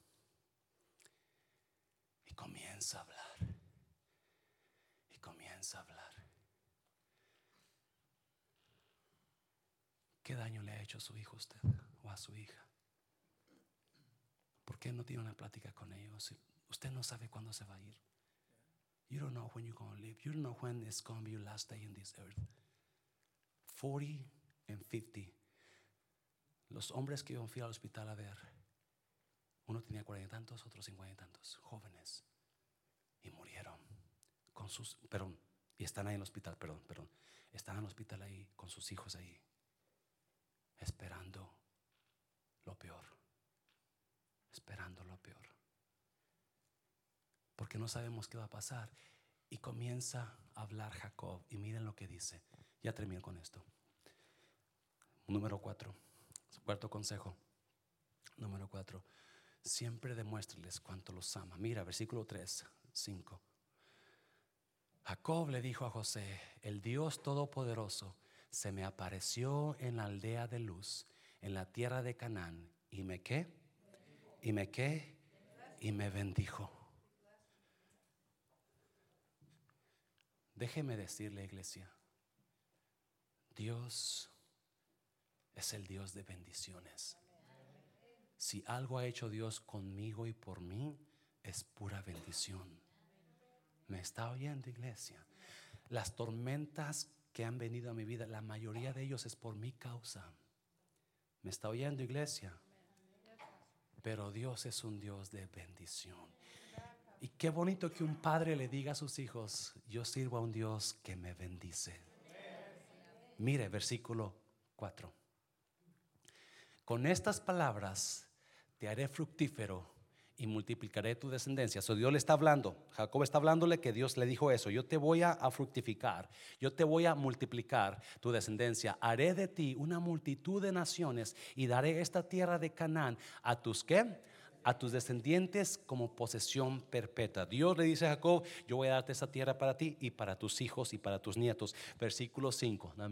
Y comienza a hablar. Y comienza a hablar. ¿Qué daño le ha hecho a su hijo usted o a su hija? ¿Por qué no tiene una plática con ellos? Usted no sabe cuándo se va a ir. You don't know when you're going to leave. You don't know when it's going to be your last day in this earth. 40 and 50. Los hombres que iban al hospital a ver uno tenía cuarenta y tantos, otro cincuenta y tantos, jóvenes. Y murieron con sus, perdón, y están ahí en el hospital, perdón, perdón. Están en el hospital ahí con sus hijos ahí, esperando lo peor. Esperando lo peor. Porque no sabemos qué va a pasar. Y comienza a hablar Jacob. Y miren lo que dice. Ya termino con esto. Número cuatro. Cuarto consejo. Número cuatro. Siempre demuéstreles cuánto los ama. Mira, versículo 3, 5. Jacob le dijo a José, el Dios Todopoderoso se me apareció en la aldea de luz, en la tierra de Canaán, y me qué, y me qué, y me bendijo. Déjeme decirle, iglesia, Dios es el Dios de bendiciones. Si algo ha hecho Dios conmigo y por mí, es pura bendición. ¿Me está oyendo, iglesia? Las tormentas que han venido a mi vida, la mayoría de ellos es por mi causa. ¿Me está oyendo, iglesia? Pero Dios es un Dios de bendición. Y qué bonito que un padre le diga a sus hijos, yo sirvo a un Dios que me bendice. Mire, versículo 4. Con estas palabras haré fructífero y multiplicaré tu descendencia. So Dios le está hablando, Jacob está hablándole que Dios le dijo eso, yo te voy a, fructificar, yo te voy a multiplicar tu descendencia, haré de ti una multitud de naciones y daré esta tierra de Canaán a tus qué? A tus descendientes como posesión perpetua. Dios le dice a Jacob, yo voy a darte esa tierra para ti y para tus hijos y para tus nietos. Versículo 5, no.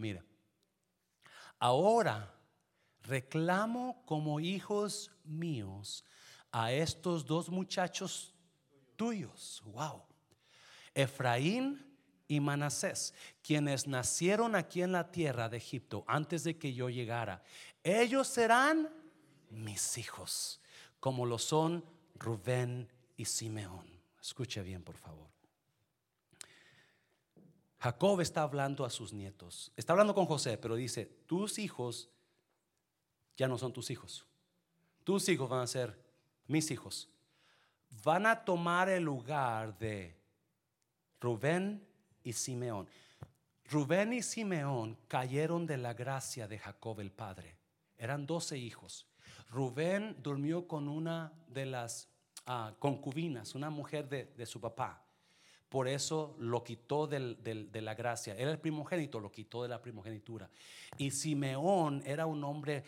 Ahora reclamo como hijos míos a estos dos muchachos tuyos. Wow. Efraín y Manasés, quienes nacieron aquí en la tierra de Egipto antes de que yo llegara. Ellos serán mis hijos, como lo son Rubén y Simeón. Escuche bien, por favor. Jacob está hablando a sus nietos. Está hablando con José, pero dice, tus hijos ya no son tus hijos. Tus hijos van a ser mis hijos, van a tomar el lugar de Rubén y Simeón. Rubén y Simeón cayeron de la gracia de Jacob el padre. Eran doce hijos. Rubén durmió con una de las ah, concubinas, una mujer de, su papá. Por eso lo quitó de la gracia. Era el primogénito, lo quitó de la primogenitura. Y Simeón era un hombre,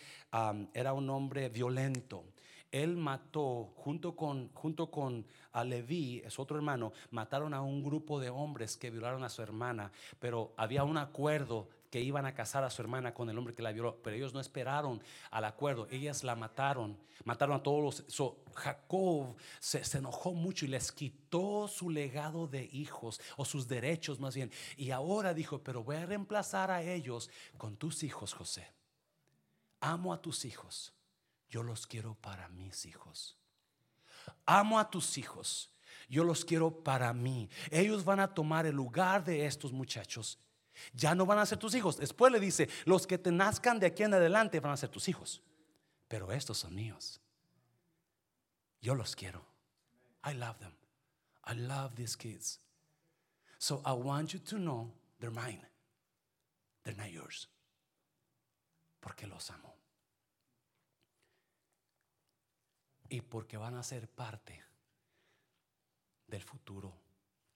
era un hombre violento él mató, junto con, junto con a Leví, es otro hermano, mataron a un grupo de hombres que violaron a su hermana, pero había un acuerdo que iban a casar a su hermana con el hombre que la violó, pero ellos no esperaron al acuerdo, ellas la mataron, mataron a todos los... Jacob se, se, enojó mucho y les quitó su legado de hijos, o sus derechos más bien, y ahora dijo, pero voy a reemplazar a ellos con tus hijos, José. Amo a tus hijos yo los quiero para mis hijos. Amo a tus hijos. Yo los quiero para mí. Ellos van a tomar el lugar de estos muchachos. Ya no van a ser tus hijos. Después le dice, los que te nazcan de aquí en adelante van a ser tus hijos. Pero estos son míos. Yo los quiero. I love them. I love these kids. So I want you to know they're mine. They're not yours. Porque los amo. y porque van a ser parte del futuro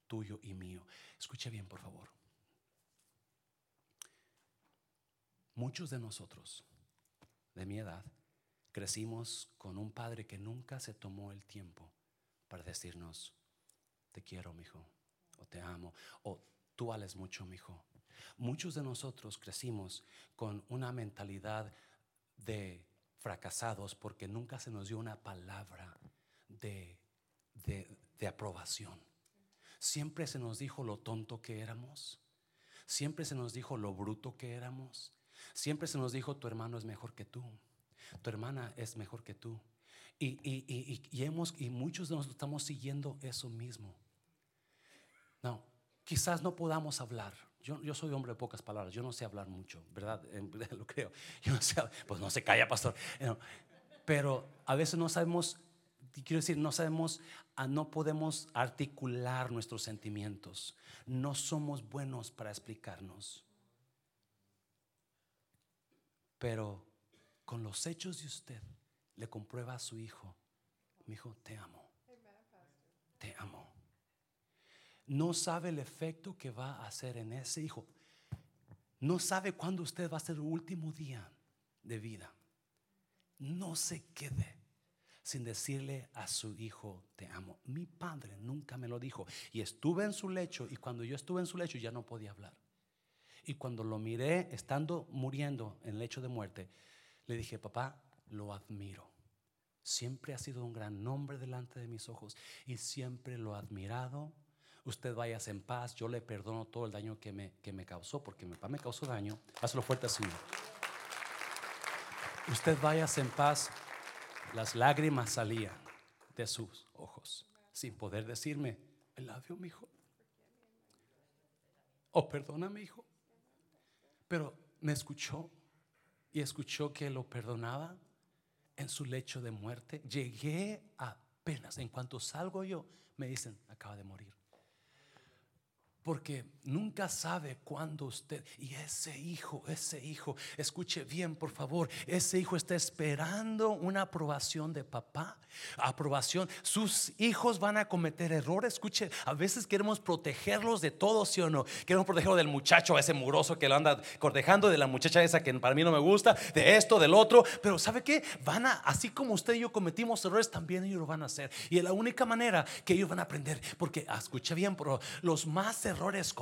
tuyo y mío. Escuche bien, por favor. Muchos de nosotros, de mi edad, crecimos con un padre que nunca se tomó el tiempo para decirnos, te quiero, mi hijo, o te amo, o tú vales mucho, mi hijo. Muchos de nosotros crecimos con una mentalidad de fracasados porque nunca se nos dio una palabra de, de, aprobación. Siempre se nos dijo lo tonto que éramos. Siempre se nos dijo lo bruto que éramos. Siempre se nos dijo tu hermano es mejor que tú. Tu hermana es mejor que tú. Y, y, y, hemos, y muchos de nosotros estamos siguiendo eso mismo. No, quizás no podamos hablar yo, yo, soy hombre de pocas palabras, yo no sé hablar mucho, ¿verdad? Lo creo. Yo no sé, pues no se calla, pastor. Pero a veces no sabemos, quiero decir, no sabemos, ah, no podemos articular nuestros sentimientos. No somos buenos para explicarnos. Pero con los hechos de usted le comprueba a su hijo, mi hijo, te amo. Te amo no sabe el efecto que va a hacer en ese hijo. No sabe cuándo usted va a ser el último día de vida. no se quede sin decirle a su hijo, te amo. Mi padre nunca me lo dijo. Y estuve en su lecho y cuando yo estuve en su lecho ya no podía hablar. Y cuando lo miré estando muriendo en el lecho de muerte, le dije, papá, lo admiro. Siempre ha sido un gran nombre delante de mis ojos y siempre lo he admirado. Usted vaya en paz, yo le perdono todo el daño que me, que me causó, porque mi papá me causó daño. Hazlo fuerte, Señor. Usted vaya en paz. Las lágrimas salían de sus ojos sin poder decirme, el labio, mi hijo. Oh, perdona, mi hijo. Pero me escuchó y escuchó que lo perdonaba en su lecho de muerte. Llegué apenas, en cuanto salgo yo, me dicen, acaba de morir. Porque nunca sabe cuándo usted, y ese hijo, ese hijo, escuche bien por favor, ese hijo está esperando una aprobación de papá, aprobación. Sus hijos van a cometer errores, escuche, a veces queremos protegerlos de todo, sí o no. Queremos protegerlos del muchacho, ese muroso que lo anda cortejando, de la muchacha esa que para mí no me gusta, de esto, del otro. Pero ¿sabe qué? Van a, así como usted y yo cometimos errores, también ellos lo van a hacer. Y es la única manera que ellos van a aprender, porque, ah, escuche bien, pero los más errores errores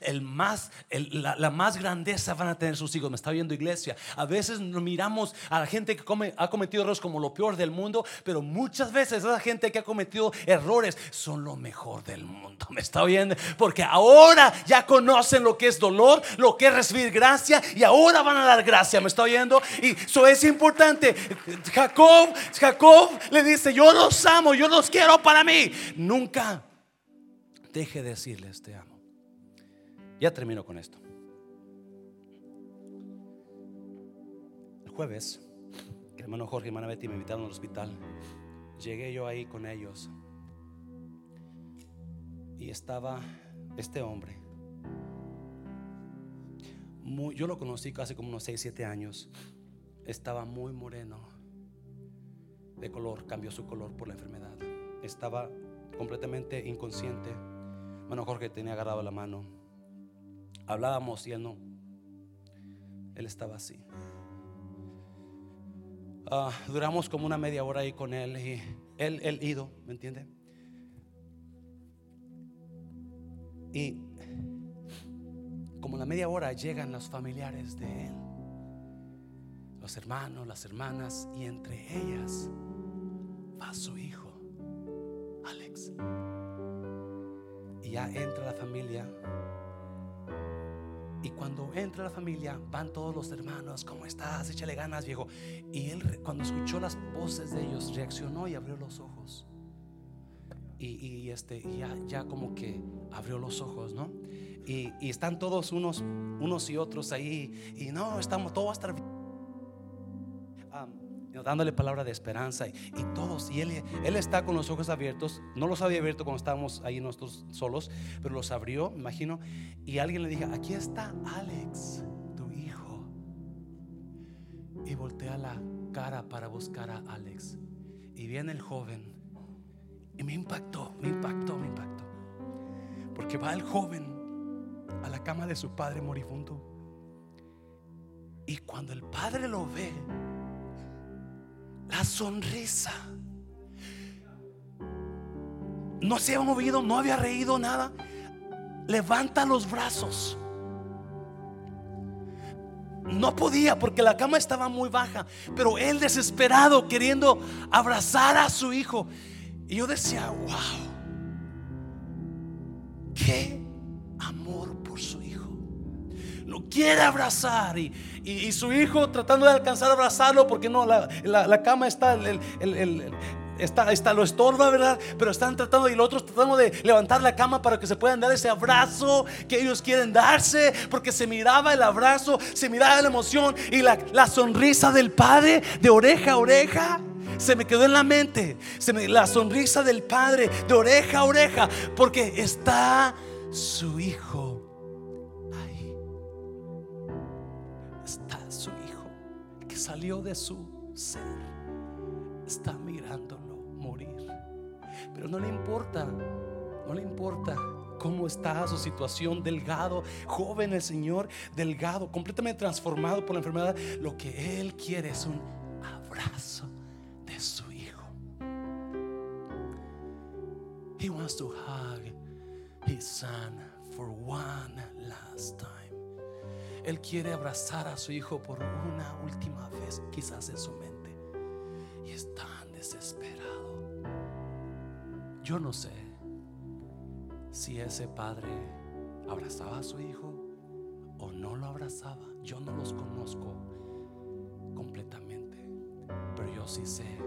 el más, la, más grandeza van a tener sus hijos. Me está viendo iglesia. A veces miramos a la gente que come, ha cometido errores como lo peor del mundo, pero muchas veces esa gente que ha cometido errores son lo mejor del mundo. Me está viendo porque ahora ya conocen lo que es dolor, lo que es recibir gracia y ahora van a dar gracia. Me está oyendo y eso es importante. Jacob, Jacob le dice: Yo los amo, yo los quiero para mí. Nunca deje de decirles te amo. Ya termino con esto. El jueves, el hermano Jorge y hermana Betty me invitaron al hospital. Llegué yo ahí con ellos. Y estaba este hombre. yo lo conocí casi como unos 6, 7 años. Estaba muy moreno. De color, cambió su color por la enfermedad. Estaba completamente inconsciente Hermano Jorge tenía agarrado la mano. Hablábamos y él no. Él estaba así. Ah, duramos como una media hora ahí con él y él, él ido, ¿me entiende? Y como la media hora llegan los familiares de él, los hermanos, las hermanas, y entre ellas va su hijo, Alex ya entra la familia. Y cuando entra la familia, van todos los hermanos, ¿cómo estás? Échale ganas, viejo. Y él, cuando escuchó las voces de ellos, reaccionó y abrió los ojos. Y, este, ya, ya como que abrió los ojos, ¿no? Y, están todos unos, unos y otros ahí. Y no, estamos, todo va a estar bien dándole palabra de esperanza y, todos, y él, él está con los ojos abiertos, no los había abierto cuando estábamos ahí nosotros solos, pero los abrió, imagino, y alguien le dijo, aquí está Alex, tu hijo, y voltea la cara para buscar a Alex, y viene el joven, y me impactó, me impactó, me impactó, porque va el joven a la cama de su padre moribundo, y cuando el padre lo ve, la sonrisa. No se había movido, no había reído nada. Levanta los brazos. No podía porque la cama estaba muy baja, pero él desesperado queriendo abrazar a su hijo. Y yo decía, wow, qué Quiere abrazar y, y, su hijo tratando de alcanzar a abrazarlo porque no, la, la, cama está, el, el, está, está, lo estorba, ¿verdad? Pero están tratando y los otros tratando de levantar la cama para que se puedan dar ese abrazo que ellos quieren darse, porque se miraba el abrazo, se miraba la emoción y la, la sonrisa del padre de oreja a oreja. Se me quedó en la mente se me, la sonrisa del padre de oreja a oreja, porque está su hijo salió de su ser está mirándolo morir. Pero no le importa, no le importa cómo está su situación, delgado, joven el Señor, delgado, completamente transformado por la enfermedad. Lo que Él quiere es un abrazo de su hijo. He wants to hug his son for one last time. Él quiere abrazar a su hijo por una última vez, quizás en su mente. Y es tan desesperado. Yo no sé si ese padre abrazaba a su hijo o no lo abrazaba. Yo no los conozco completamente. Pero yo sí sé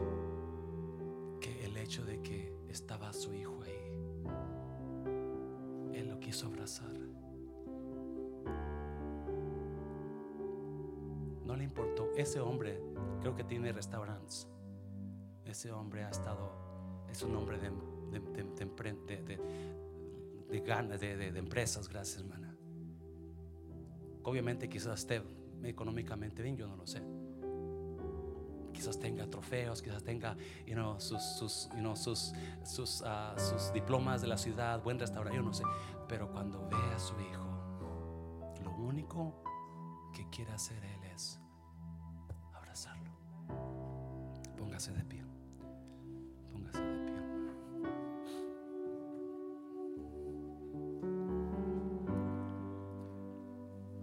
que el hecho de que estaba su hijo ahí, él lo quiso abrazar. No le importó. Ese hombre creo que tiene restaurantes. Ese hombre ha estado, es un hombre de, de, de, de empresas, gracias hermana. Obviamente quizás esté económicamente bien, yo no lo sé. Quizás tenga trofeos, quizás tenga you know, sus, sus, sus, sus, uh, sus diplomas de la ciudad, buen restaurante, yo no sé. Pero cuando ve a su hijo, lo único que quiere hacer él Póngase de pie. Póngase de pie.